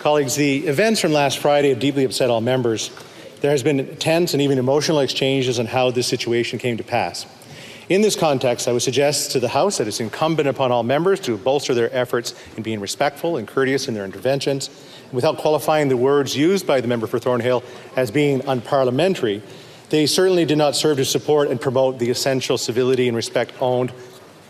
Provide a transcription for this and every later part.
Colleagues, the events from last Friday have deeply upset all members. There has been tense and even emotional exchanges on how this situation came to pass. In this context, I would suggest to the House that it's incumbent upon all members to bolster their efforts in being respectful and courteous in their interventions. Without qualifying the words used by the member for Thornhill as being unparliamentary, they certainly did not serve to support and promote the essential civility and respect owned,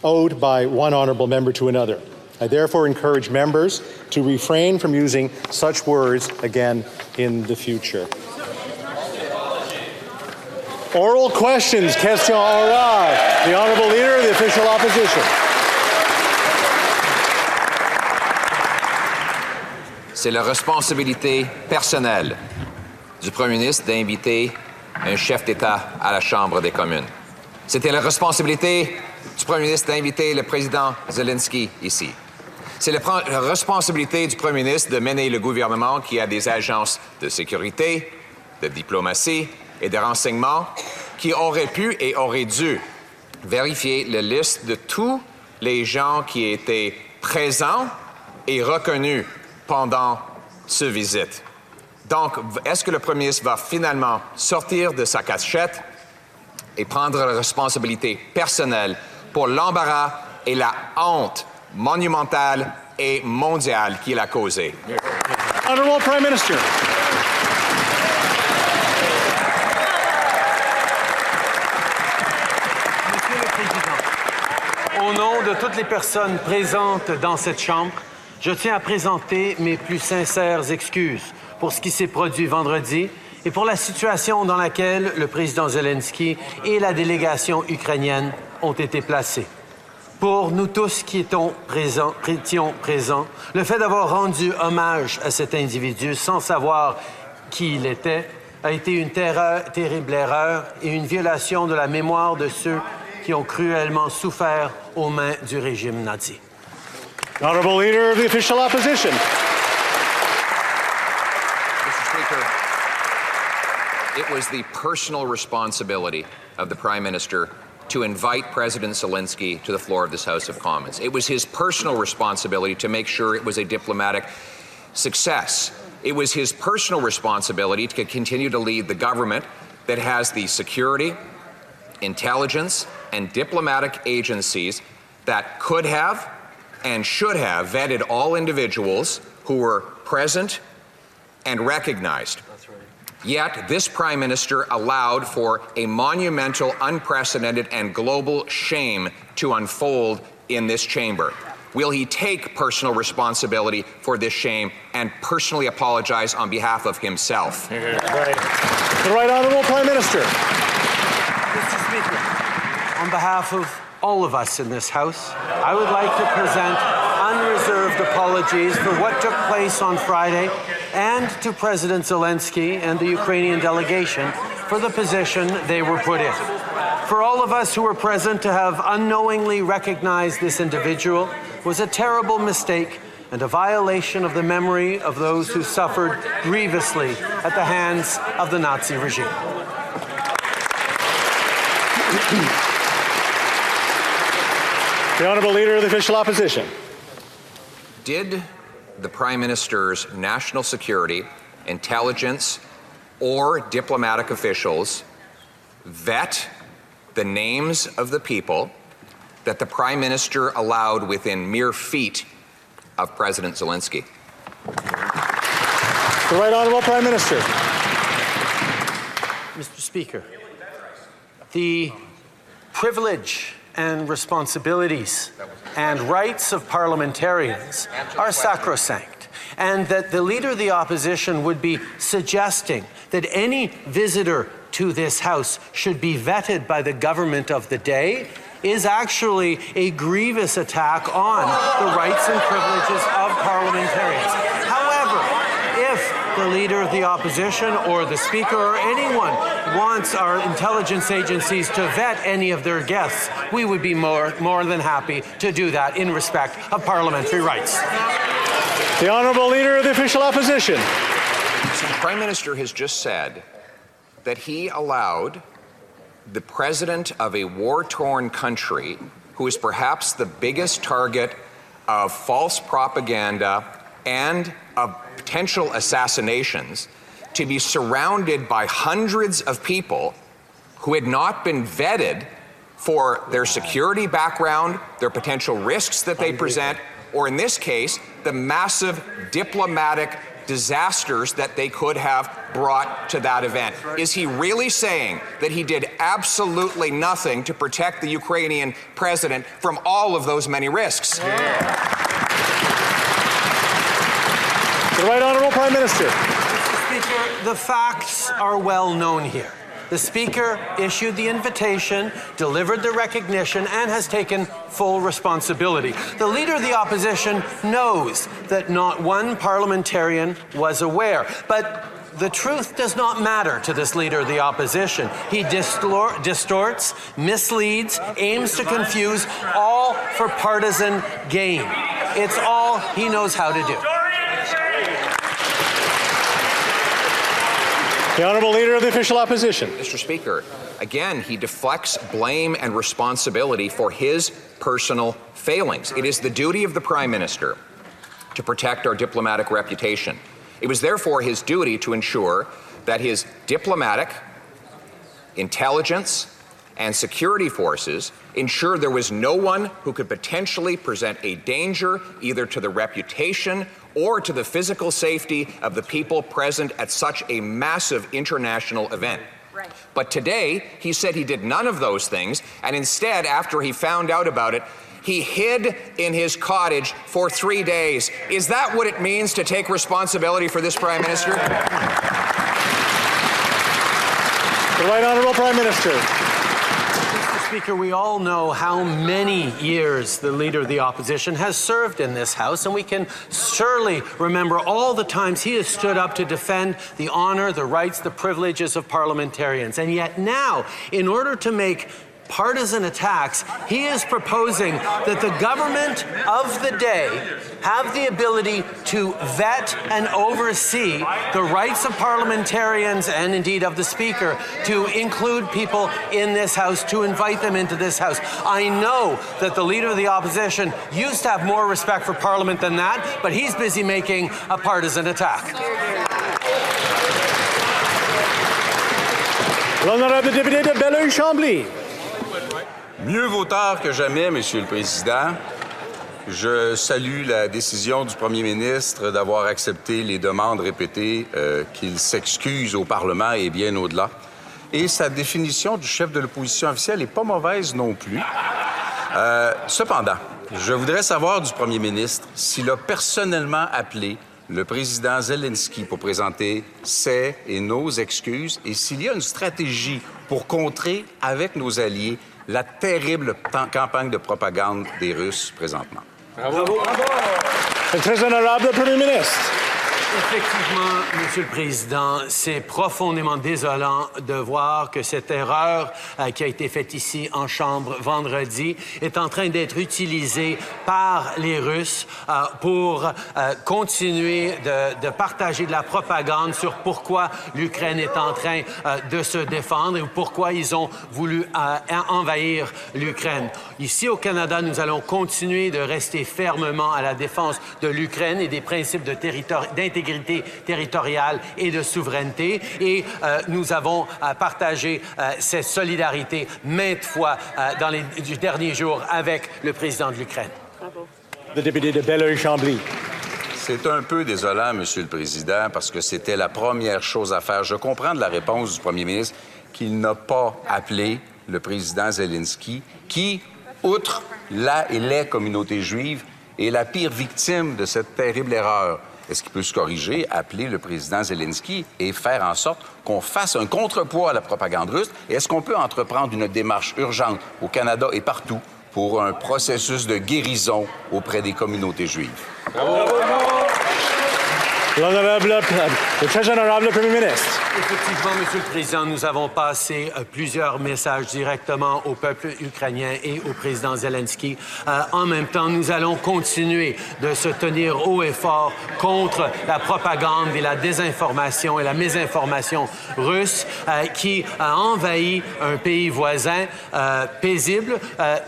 owed by one honourable member to another. I therefore encourage members to refrain from using such words again in the future. Oral questions, question orale. The Honourable Leader of the Official Opposition. C'est la responsabilité personnelle du Premier ministre d'inviter un chef d'État à la Chambre des communes. C'était la responsabilité du Premier ministre d'inviter le président Zelensky ici. C'est la, responsabilité du Premier ministre de mener le gouvernement qui a des agences de sécurité, de diplomatie et de renseignement qui auraient pu et auraient dû vérifier la liste de tous les gens qui étaient présents et reconnus pendant ce visite. Donc, est-ce que le Premier ministre va finalement sortir de sa cachette et prendre la responsabilité personnelle pour l'embarras et la honte monumentale et mondiale qu'il a causée? Honorable Prime Minister. Monsieur le Président, au nom de toutes les personnes présentes dans cette Chambre, je tiens à présenter mes plus sincères excuses pour ce qui s'est produit vendredi et pour la situation dans laquelle le président Zelensky et la délégation ukrainienne ont été placés. Pour nous tous qui étions présents, étions présents le fait d'avoir rendu hommage à cet individu sans savoir qui il était a été une terreur, terrible erreur et une violation de la mémoire de ceux qui ont cruellement souffert aux mains du régime nazi. Honourable Leader of the Official Opposition. Mr. Speaker, it was the personal responsibility of the Prime Minister to invite President Zelensky to the floor of this House of Commons. It was his personal responsibility to make sure it was a diplomatic success. It was his personal responsibility to continue to lead the government that has the security, intelligence, and diplomatic agencies that could have and should have vetted all individuals who were present and recognized. Yet, this Prime Minister allowed for a monumental, unprecedented, and global shame to unfold in this chamber. Will he take personal responsibility for this shame and personally apologize on behalf of himself? Right. The Right Honourable Prime Minister. Mr. Speaker, on behalf of all of us in this House, I would like to present unreserved apologies for what took place on Friday and to President Zelensky and the Ukrainian delegation for the position they were put in. For all of us who were present to have unknowingly recognized this individual was a terrible mistake and a violation of the memory of those who suffered grievously at the hands of the Nazi regime. The Honourable Leader of the Official Opposition. Did the Prime Minister's national security, intelligence, or diplomatic officials vet the names of the people that the Prime Minister allowed within mere feet of President Zelensky? The Right Honourable Prime Minister. Mr. Speaker, the privilege and responsibilities and rights of parliamentarians are sacrosanct, and that the Leader of the Opposition would be suggesting that any visitor to this House should be vetted by the government of the day is actually a grievous attack on the rights and privileges of parliamentarians. However, if the leader of the opposition or the speaker or anyone wants our intelligence agencies to vet any of their guests, we would be more, more than happy to do that in respect of parliamentary rights. The Honourable Leader of the Official Opposition. So the Prime Minister has just said that he allowed the president of a war torn country, who is perhaps the biggest target of false propaganda and of potential assassinations to be surrounded by hundreds of people who had not been vetted for their security background, their potential risks that they present, or in this case, the massive diplomatic disasters that they could have brought to that event. Is he really saying that he did absolutely nothing to protect the Ukrainian president from all of those many risks? The Right Honourable Prime Minister. Speaker, the facts are well known here. The Speaker issued the invitation, delivered the recognition, and has taken full responsibility. The Leader of the Opposition knows that not one parliamentarian was aware, but the truth does not matter to this Leader of the Opposition. He distor- distorts, misleads, aims to confuse, all for partisan gain. It's all he knows how to do. The Honourable Leader of the Official Opposition. Mr. Speaker, again, he deflects blame and responsibility for his personal failings. It is the duty of the Prime Minister to protect our diplomatic reputation. It was therefore his duty to ensure that his diplomatic, intelligence, and security forces ensured there was no one who could potentially present a danger either to the reputation or to the physical safety of the people present at such a massive international event. Right. But today, he said he did none of those things, and instead, after he found out about it, he hid in his cottage for three days. Is that what it means to take responsibility for this, Prime Minister? The Right Honourable Prime Minister. Speaker, we all know how many years the Leader of the Opposition has served in this House, and we can surely remember all the times he has stood up to defend the honor, the rights, the privileges of parliamentarians. And yet now, in order to make partisan attacks, he is proposing that the government of the day have the ability to vet and oversee the rights of parliamentarians and indeed of the Speaker to include people in this House, to invite them into this House. I know that the Leader of the Opposition used to have more respect for Parliament than that, but he's busy making a partisan attack. L'Honourable député de Beloeil-Chambly. Mieux vaut tard que jamais, Monsieur le Président. Je salue la décision du Premier ministre d'avoir accepté les demandes répétées euh, qu'il s'excuse au Parlement et bien au-delà. Et sa définition du chef de l'opposition officielle n'est pas mauvaise non plus. Euh, cependant, je voudrais savoir du Premier ministre s'il a personnellement appelé le président Zelensky pour présenter ses et nos excuses et s'il y a une stratégie pour contrer avec nos alliés la terrible campagne de propagande des Russes présentement. Le très honorable Premier ministre. Effectivement, Monsieur le Président, c'est profondément désolant de voir que cette erreur euh, qui a été faite ici en Chambre vendredi est en train d'être utilisée par les Russes euh, pour euh, continuer de, partager de la propagande sur pourquoi l'Ukraine est en train de se défendre et pourquoi ils ont voulu envahir l'Ukraine. Ici au Canada, nous allons continuer de rester fermement à la défense de l'Ukraine et des principes de territoire- d'intégrité territoriale et de souveraineté. Et euh, nous avons euh, partagé euh, cette solidarité maintes fois euh, dans les du- derniers jours avec le président de l'Ukraine. Le député de Belleuil-Chambly. C'est un peu désolant, Monsieur le Président, parce que c'était la première chose à faire. Je comprends de la réponse du Premier ministre qu'il n'a pas appelé le président Zelensky, qui, outre la et les communautés juives, est la pire victime de cette terrible erreur. Est-ce qu'il peut se corriger, appeler le président Zelensky et faire en sorte qu'on fasse un contrepoids à la propagande russe? Et est-ce qu'on peut entreprendre une démarche urgente au Canada et partout pour un processus de guérison auprès des communautés juives? L'Honourable Le très honorable Premier ministre. Effectivement, Monsieur le Président, nous avons passé euh, plusieurs messages directement au peuple ukrainien et au président Zelensky. Euh, en même temps, nous allons continuer de se tenir haut et fort contre la propagande et la désinformation et la mésinformation russe euh, qui a envahi un pays voisin paisible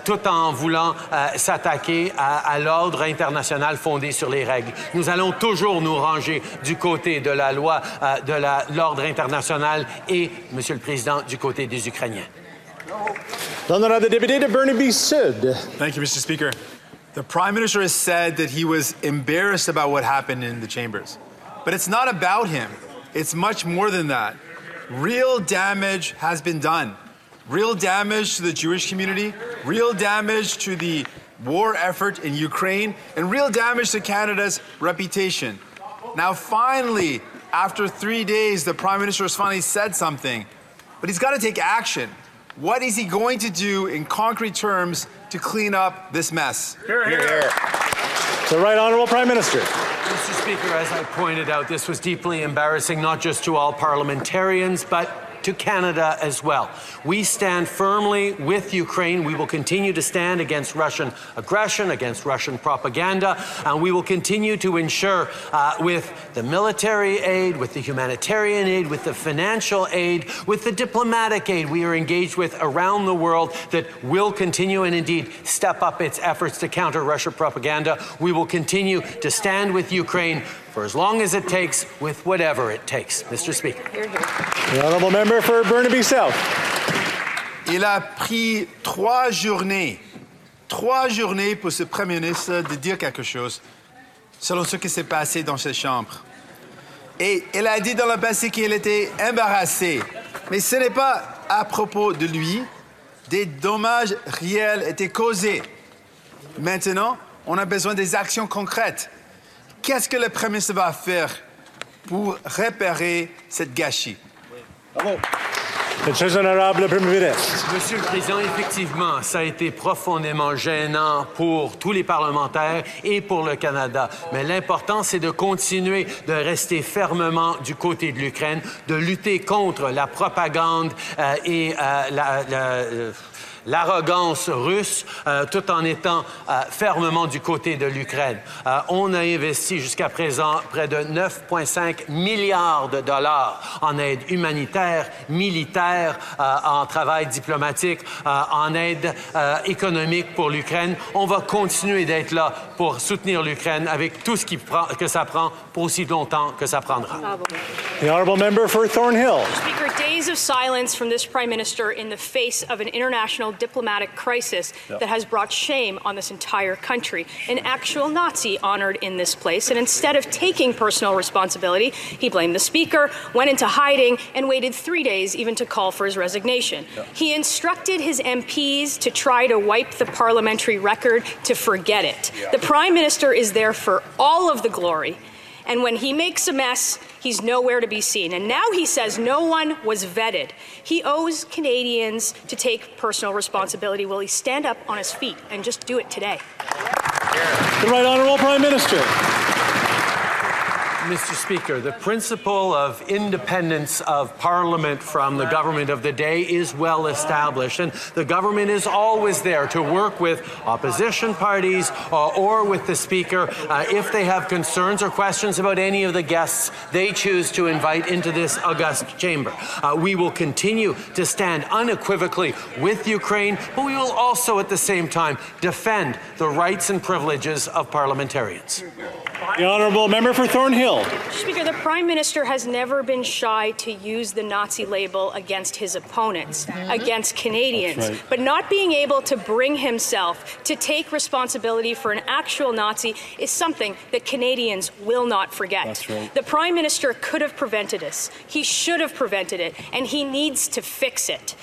tout en voulant s'attaquer à, à l'ordre international fondé sur les règles. Nous allons toujours nous ranger du côté de la loi euh, de l'ordre international et, Monsieur le Président, du côté des Ukrainiens. L'honorable député de Burnaby Sud. Thank you, Mr. Speaker. The Prime Minister has said that he was embarrassed about what happened in the chambers. But it's not about him, it's much more than that. Real damage has been done. Real damage to the Jewish community, real damage to the war effort in Ukraine, and real damage to Canada's reputation. Now, finally, after three days, the Prime Minister has finally said something, but he's got to take action. What is he going to do in concrete terms to clean up this mess? Here, here. The Right Honourable Prime Minister. Mr. Speaker, as I pointed out, this was deeply embarrassing, not just to all parliamentarians, but to Canada as well. We stand firmly with Ukraine. We will continue to stand against Russian aggression, against Russian propaganda, and we will continue to ensure, uh, with the military aid, with the humanitarian aid, with the financial aid, with the diplomatic aid we are engaged with around the world, that will continue and indeed step up its efforts to counter Russia propaganda. We will continue to stand with Ukraine for as long as it takes, with whatever it takes. Mr. Speaker. The Honourable Member for Burnaby South. Il a pris trois journées, trois journées pour ce Premier ministre de dire quelque chose selon ce qui s'est passé dans cette chambre. Et il a dit dans le passé qu'il était embarrassé. Mais ce n'est pas à propos de lui. Des dommages réels étaient causés. Maintenant, on a besoin des actions concrètes. Qu'est-ce que le Premier ministre va faire pour réparer cette gâchis? Le très honorable Premier ministre. Monsieur le Président, effectivement, ça a été profondément gênant pour tous les parlementaires et pour le Canada. Mais l'important, c'est de continuer de rester fermement du côté de l'Ukraine, de lutter contre la propagande euh, et euh, la- la- euh, l'arrogance russe, euh, tout en étant euh, fermement du côté de l'Ukraine. Euh, on a investi jusqu'à présent près de 9,5 milliards de dollars en aide humanitaire, militaire, euh, en travail diplomatique, euh, en aide euh, économique pour l'Ukraine. On va continuer d'être là pour soutenir l'Ukraine avec tout ce qui prend, que ça prend pour aussi longtemps que ça prendra. The Honourable Member for Thornhill. Speaker, days of silence from this Prime Minister in the face of an international diplomatic crisis that has brought shame on this entire country. An actual Nazi honored in this place. And instead of taking personal responsibility, he blamed the Speaker, went into hiding, and waited three days even to call for his resignation. He instructed his MPs to try to wipe the parliamentary record to forget it. The Prime Minister is there for all of the glory. And when he makes a mess, he's nowhere to be seen. And now he says no one was vetted. He owes Canadians to take personal responsibility. Will he stand up on his feet and just do it today? The Right Honourable Prime Minister. Mr. Speaker, the principle of independence of Parliament from the government of the day is well established, and the government is always there to work with opposition parties uh, or with the Speaker uh, if they have concerns or questions about any of the guests they choose to invite into this august chamber. Uh, we will continue to stand unequivocally with Ukraine, but we will also at the same time defend the rights and privileges of parliamentarians. The Honourable Member for Thornhill. Speaker, the Prime Minister has never been shy to use the Nazi label against his opponents, mm-hmm. against Canadians. Right. But not being able to bring himself to take responsibility for an actual Nazi is something that Canadians will not forget. Right. The Prime Minister could have prevented this. He should have prevented it, and he needs to fix it.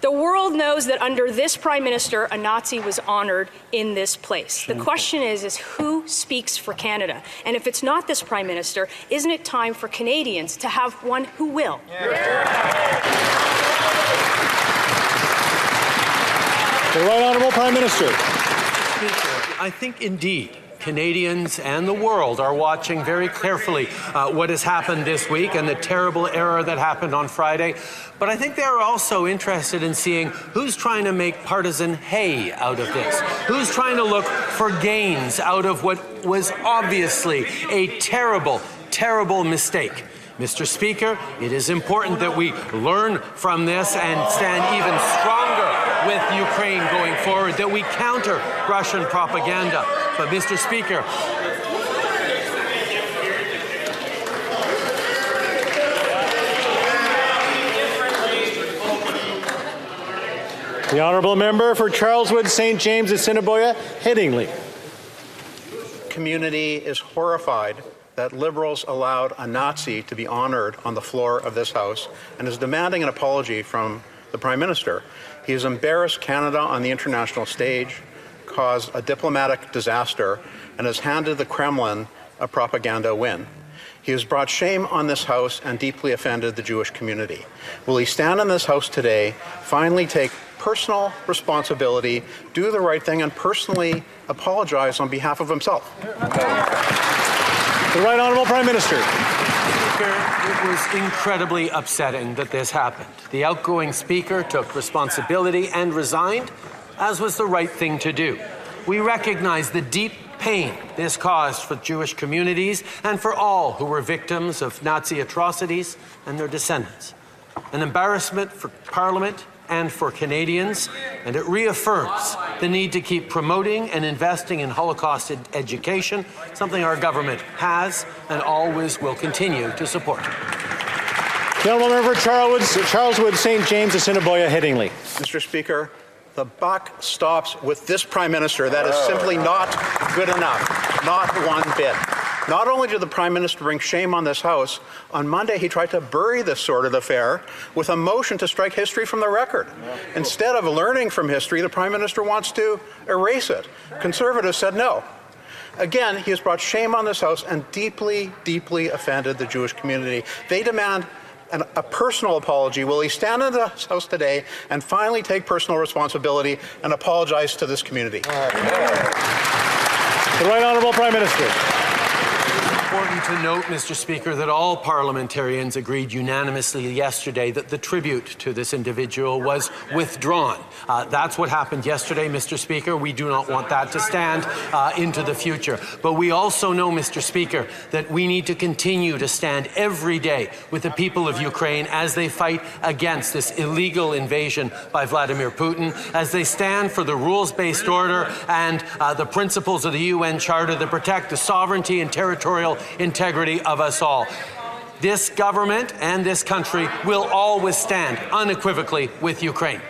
The world knows that under this prime minister, a Nazi was honored in this place. The question is, is who speaks for Canada? And if it's not this prime minister, isn't it time for Canadians to have one who will? The Right Honourable Prime Minister. Speaker, I think indeed Canadians and the world are watching very carefully uh, what has happened this week and the terrible error that happened on Friday. But I think they're also interested in seeing who's trying to make partisan hay out of this, who's trying to look for gains out of what was obviously a terrible, terrible mistake. Mr. Speaker, it is important that we learn from this and stand even stronger with Ukraine going forward, that we counter Russian propaganda. But, Mr. Speaker, The honourable member for Charleswood, St. James, Assiniboia, Headingley. Community is horrified that Liberals allowed a Nazi to be honored on the floor of this House and is demanding an apology from the Prime Minister. He has embarrassed Canada on the international stage, caused a diplomatic disaster, and has handed the Kremlin a propaganda win. He has brought shame on this House and deeply offended the Jewish community. Will he stand in this House today, finally take personal responsibility, do the right thing, and personally apologize on behalf of himself? The Right Honourable Prime Minister. It was incredibly upsetting that this happened. The outgoing Speaker took responsibility and resigned, as was the right thing to do. We recognize the deep pain this caused for Jewish communities and for all who were victims of Nazi atrocities and their descendants. An embarrassment for Parliament and for Canadians, and it reaffirms the need to keep promoting and investing in Holocaust ed- education, something our government has and always will continue to support. The honourable member for Charleswood, Charleswood, St. James, Assiniboia, Headingley. Mr. Speaker, the buck stops with this Prime Minister. That is simply oh. not good enough. Not one bit. Not only did the Prime Minister bring shame on this House, on Monday he tried to bury this sort of affair with a motion to strike history from the record. Instead of learning from history, the Prime Minister wants to erase it. Conservatives said no. Again, he has brought shame on this House and deeply, deeply offended the Jewish community. They demand an, a personal apology. Will he stand in the House today and finally take personal responsibility and apologize to this community? The Right Honourable Prime Minister. Important to note, Mr. Speaker, that all parliamentarians agreed unanimously yesterday that the tribute to this individual was withdrawn. Uh, that's what happened yesterday, Mr. Speaker. We do not want that to stand uh, into the future. But we also know, Mr. Speaker, that we need to continue to stand every day with the people of Ukraine as they fight against this illegal invasion by Vladimir Putin, as they stand for the rules based order and uh, the principles of the UN Charter that protect the sovereignty and territorial integrity of us all. This government and this country will always stand unequivocally with Ukraine.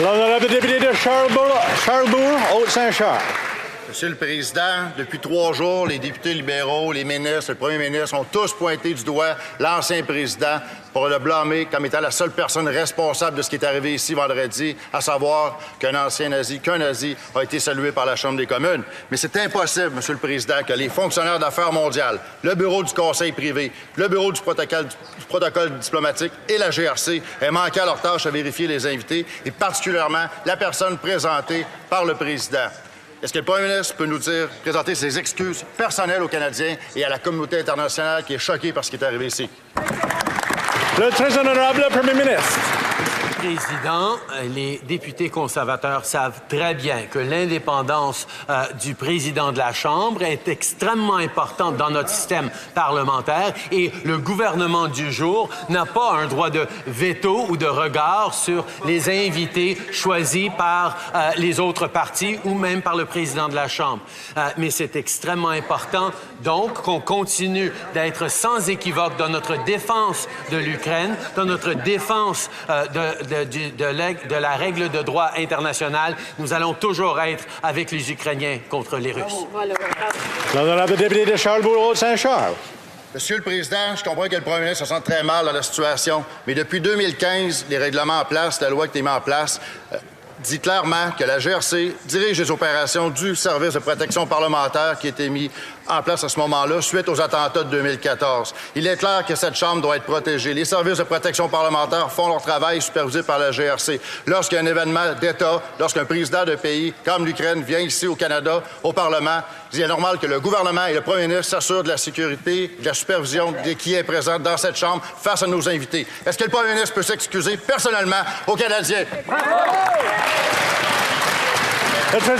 L'honorable député de Charlesbourg, Charlesbourg Haute-Saint-Charles. Monsieur le Président, depuis trois jours, les députés libéraux, les ministres, le premier ministre ont tous pointé du doigt l'ancien président pour le blâmer comme étant la seule personne responsable de ce qui est arrivé ici vendredi, à savoir qu'un ancien nazi, qu'un nazi a été salué par la Chambre des communes. Mais c'est impossible, Monsieur le Président, que les fonctionnaires d'affaires mondiales, le bureau du Conseil privé, le bureau du protocole, diplomatique et la GRC aient manqué à leur tâche à vérifier les invités, et particulièrement la personne présentée par le Président. Est-ce que le Premier ministre peut nous dire, présenter ses excuses personnelles aux Canadiens et à la communauté internationale qui est choquée par ce qui est arrivé ici? Le très honorable Premier ministre. Président, euh, les députés conservateurs savent très bien que l'indépendance euh, du président de la Chambre est extrêmement importante dans notre système parlementaire et le gouvernement du jour n'a pas un droit de veto ou de regard sur les invités choisis par euh, les autres partis ou même par le président de la Chambre. Mais c'est extrêmement important donc qu'on continue d'être sans équivoque dans notre défense de l'Ukraine, dans notre défense de, de, de de la règle de droit international. Nous allons toujours être avec les Ukrainiens contre les Russes. L'honorable député de Charlesbourg Haute-Saint-Charles. Monsieur le Président, je comprends que le Premier ministre se sent très mal dans la situation, mais depuis 2015, les règlements en place, la loi qui est mise en place, euh, dit clairement que la GRC dirige les opérations du service de protection parlementaire qui a été mis en place à ce moment-là, suite aux attentats de 2014. Il est clair que cette Chambre doit être protégée. Les services de protection parlementaire font leur travail supervisé par la GRC. Lorsqu'il y a un événement d'État, lorsqu'un président de pays comme l'Ukraine vient ici au Canada, au Parlement, il est normal que le gouvernement et le premier ministre s'assurent de la sécurité, de la supervision de qui est présent dans cette Chambre face à nos invités. Est-ce que le premier ministre peut s'excuser personnellement aux Canadiens? Le très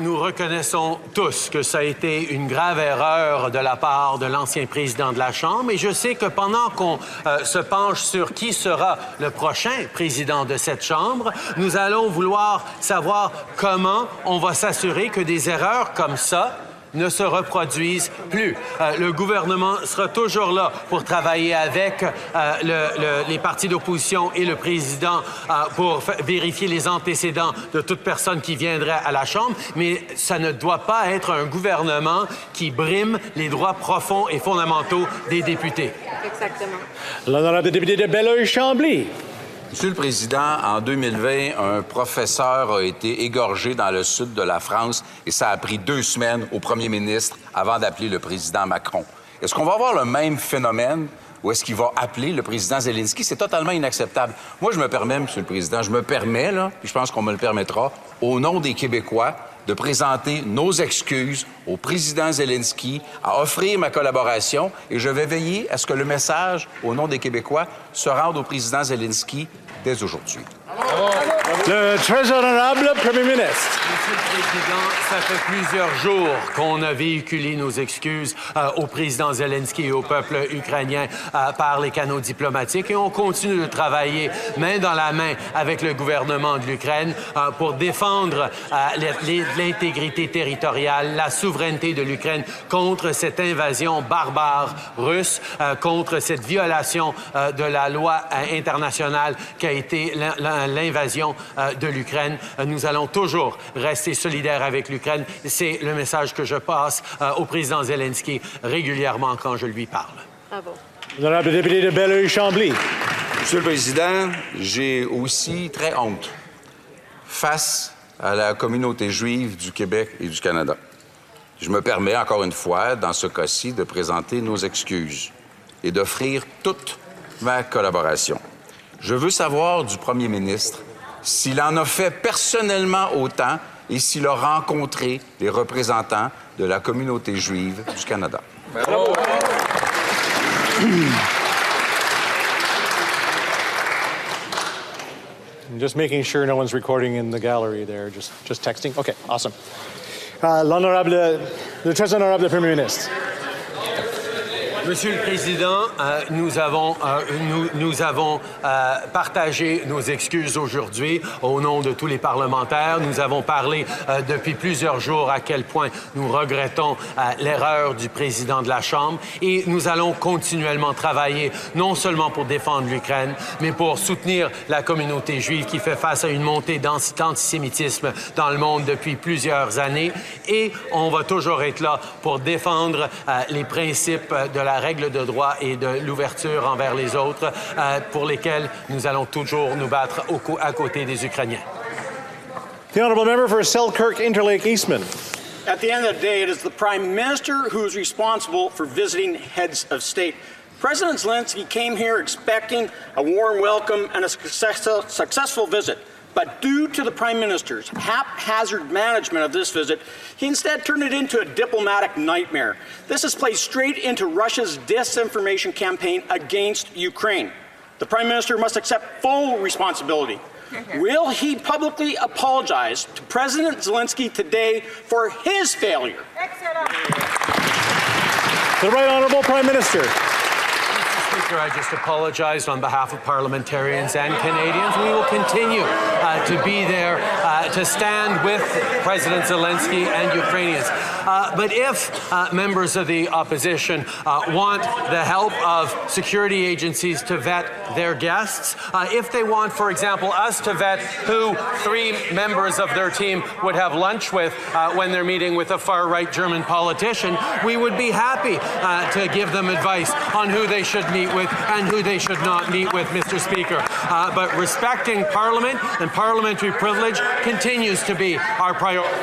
nous reconnaissons tous que ça a été une grave erreur de la part de l'ancien président de la Chambre et je sais que pendant qu'on euh, se penche sur qui sera le prochain président de cette Chambre, nous allons vouloir savoir comment on va s'assurer que des erreurs comme ça ne se reproduisent plus. Euh, le gouvernement sera toujours là pour travailler avec euh, le- le- les partis d'opposition et le président euh, pour vérifier les antécédents de toute personne qui viendrait à la Chambre, mais ça ne doit pas être un gouvernement qui brime les droits profonds et fondamentaux des députés. Exactement. L'honorable député de Belleuil-Chambly. Monsieur le Président, en 2020, un professeur a été égorgé dans le sud de la France et ça a pris deux semaines au premier ministre avant d'appeler le président Macron. Est-ce qu'on va avoir le même phénomène ou est-ce qu'il va appeler le président Zelensky? C'est totalement inacceptable. Moi, je me permets, Monsieur le Président, je me permets, là, puis je pense qu'on me le permettra, au nom des Québécois, de présenter nos excuses au président Zelensky, à offrir ma collaboration et je vais veiller à ce que le message, au nom des Québécois, se rende au président Zelensky dès aujourd'hui. Le très honorable Premier ministre. Monsieur le Président, ça fait plusieurs jours qu'on a véhiculé nos excuses euh, au président Zelensky et au peuple ukrainien euh, par les canaux diplomatiques et on continue de travailler main dans la main avec le gouvernement de l'Ukraine euh, pour défendre l'intégrité territoriale, la souveraineté de l'Ukraine contre cette invasion barbare russe, contre cette violation de la loi internationale qui a été l'in- l'invasion euh, de l'Ukraine. Euh, Nous allons toujours rester solidaires avec l'Ukraine. C'est le message que je passe euh, au président Zelensky régulièrement quand je lui parle. Bravo. L'honorable député de Belleuil-Chambly. Monsieur le Président, j'ai aussi très honte face à la communauté juive du Québec et du Canada. Je me permets encore une fois, dans ce cas-ci, de présenter nos excuses et d'offrir toute ma collaboration. Je veux savoir du Premier ministre s'il en a fait personnellement autant et s'il a rencontré les représentants de la communauté juive du Canada. Just making sure no one's recording in the gallery there. Just, just texting. Okay, awesome. Uh, L'honorable, le très honorable Premier ministre. Monsieur le Président, euh, nous avons, euh, euh, partagé nos excuses aujourd'hui au nom de tous les parlementaires. Nous avons parlé depuis plusieurs jours à quel point nous regrettons l'erreur du président de la Chambre et nous allons continuellement travailler non seulement pour défendre l'Ukraine, mais pour soutenir la communauté juive qui fait face à une montée d'anti- d'antisémitisme dans le monde depuis plusieurs années. Et on va toujours être là pour défendre les principes de la règle de droit et de l'ouverture envers les autres, euh, pour lesquels nous allons toujours nous battre au à côté des Ukrainiens. The honorable member for Selkirk Interlake Eastman. At the end of the day, it is the Prime Minister who is responsible for visiting heads of state. President Zelensky came here expecting a warm welcome and a successful, successful visit. But due to the Prime Minister's haphazard management of this visit, he instead turned it into a diplomatic nightmare. This has played straight into Russia's disinformation campaign against Ukraine. The Prime Minister must accept full responsibility. Will he publicly apologize to President Zelensky today for his failure? The right honorable Prime Minister. I just apologized on behalf of parliamentarians and Canadians. We will continue uh, to be there uh, to stand with President Zelensky and Ukrainians. Uh, but if uh, members of the opposition uh, want the help of security agencies to vet their guests, uh, if they want, for example, us to vet who three members of their team would have lunch with when they're meeting with a far right German politician, we would be happy to give them advice on who they should meet with with and who they should not meet with, Mr. Speaker. Uh, but respecting Parliament and parliamentary privilege continues to be our priority.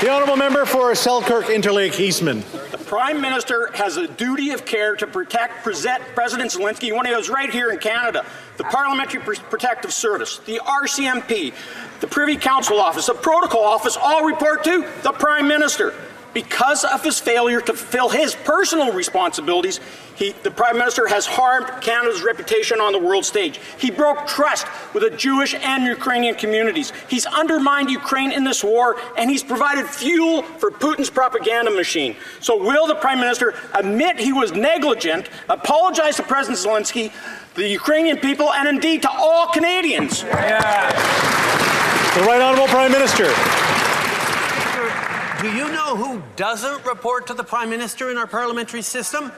The Honourable Member for Selkirk Interlake Eastman. Prime Minister has a duty of care to protect present President Zelensky one of those right here in Canada. The Parliamentary Protective Service, the RCMP, the Privy Council Office, the Protocol Office all report to the Prime Minister. Because of his failure to fulfill his personal responsibilities, he, the Prime Minister has harmed Canada's reputation on the world stage. He broke trust with the Jewish and Ukrainian communities. He's undermined Ukraine in this war, and he's provided fuel for Putin's propaganda machine. So, will the Prime Minister admit he was negligent, apologize to President Zelensky, the Ukrainian people, and indeed to all Canadians? Yeah. The Right Honourable Prime Minister. Do you know who doesn't report to the Prime Minister in our parliamentary system?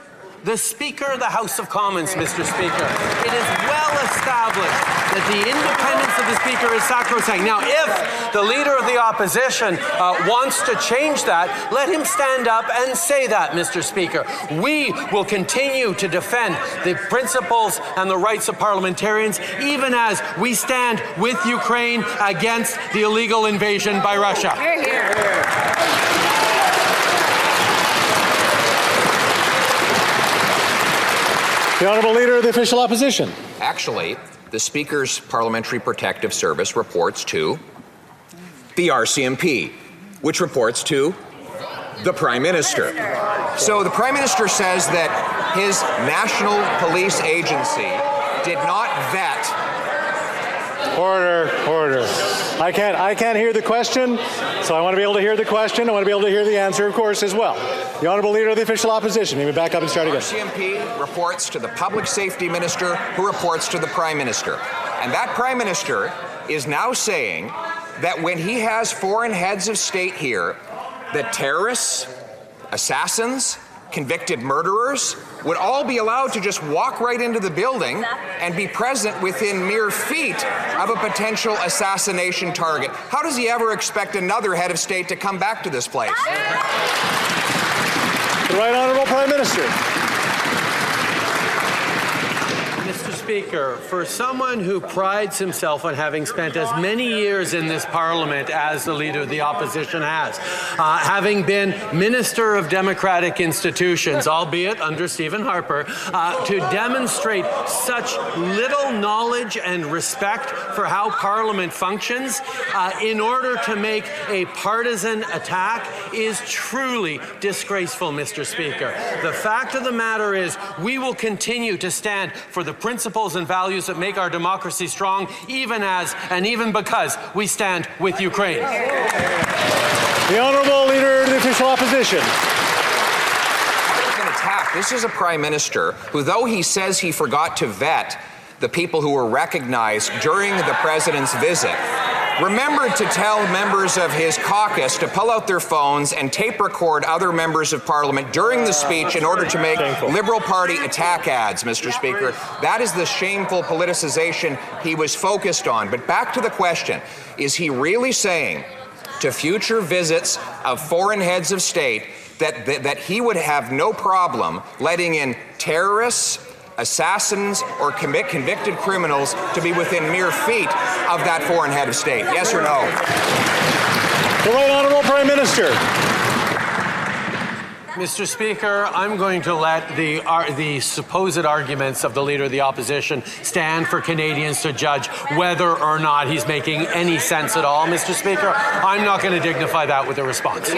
The Speaker of the House of Commons, Mr. Speaker. It is well established that the independence of the Speaker is sacrosanct. Now, if the Leader of the Opposition uh, wants to change that, let him stand up and say that, Mr. Speaker. We will continue to defend the principles and the rights of parliamentarians, even as we stand with Ukraine against the illegal invasion by Russia. Here, here. The Honourable Leader of the Official Opposition. Actually, the Speaker's Parliamentary Protective Service reports to the RCMP, which reports to the Prime Minister. So the Prime Minister says that his National Police Agency did not vet. Order, order. I can't, I can't hear the question, so I want to be able to hear the question. I want to be able to hear the answer, of course, as well. The Honourable Leader of the Official Opposition. Me back up and start again. RCMP reports to the Public Safety Minister, who reports to the Prime Minister. And that Prime Minister is now saying that when he has foreign heads of state here, that terrorists, assassins, convicted murderers would all be allowed to just walk right into the building and be present within mere feet of a potential assassination target. How does he ever expect another head of state to come back to this place? The Right Honourable Prime Minister. Mr. Speaker, for someone who prides himself on having spent as many years in this Parliament as the Leader of the Opposition has, uh, having been Minister of Democratic Institutions, albeit under Stephen Harper, uh, to demonstrate such little knowledge and respect for how Parliament functions uh, in order to make a partisan attack is truly disgraceful, Mr. Speaker. The fact of the matter is, we will continue to stand for the principles and values that make our democracy strong, even as and even because we stand with Ukraine. The Honourable Leader of the Official Opposition. This is a prime minister who, though he says he forgot to vet the people who were recognized during the president's visit, remembered to tell members of his caucus to pull out their phones and tape record other members of parliament during the speech in order to make. Liberal Party attack ads, Mr. Speaker. That is the shameful politicization he was focused on. But back to the question is he really saying to future visits of foreign heads of state that, that, that he would have no problem letting in terrorists? Assassins, or commit convicted criminals to be within mere feet of that foreign head of state? Yes or no? The Right Honourable Prime Minister. Mr. Speaker, I'm going to let the, uh, the supposed arguments of the Leader of the Opposition stand for Canadians to judge whether or not he's making any sense at all, Mr. Speaker. I'm not going to dignify that with a response.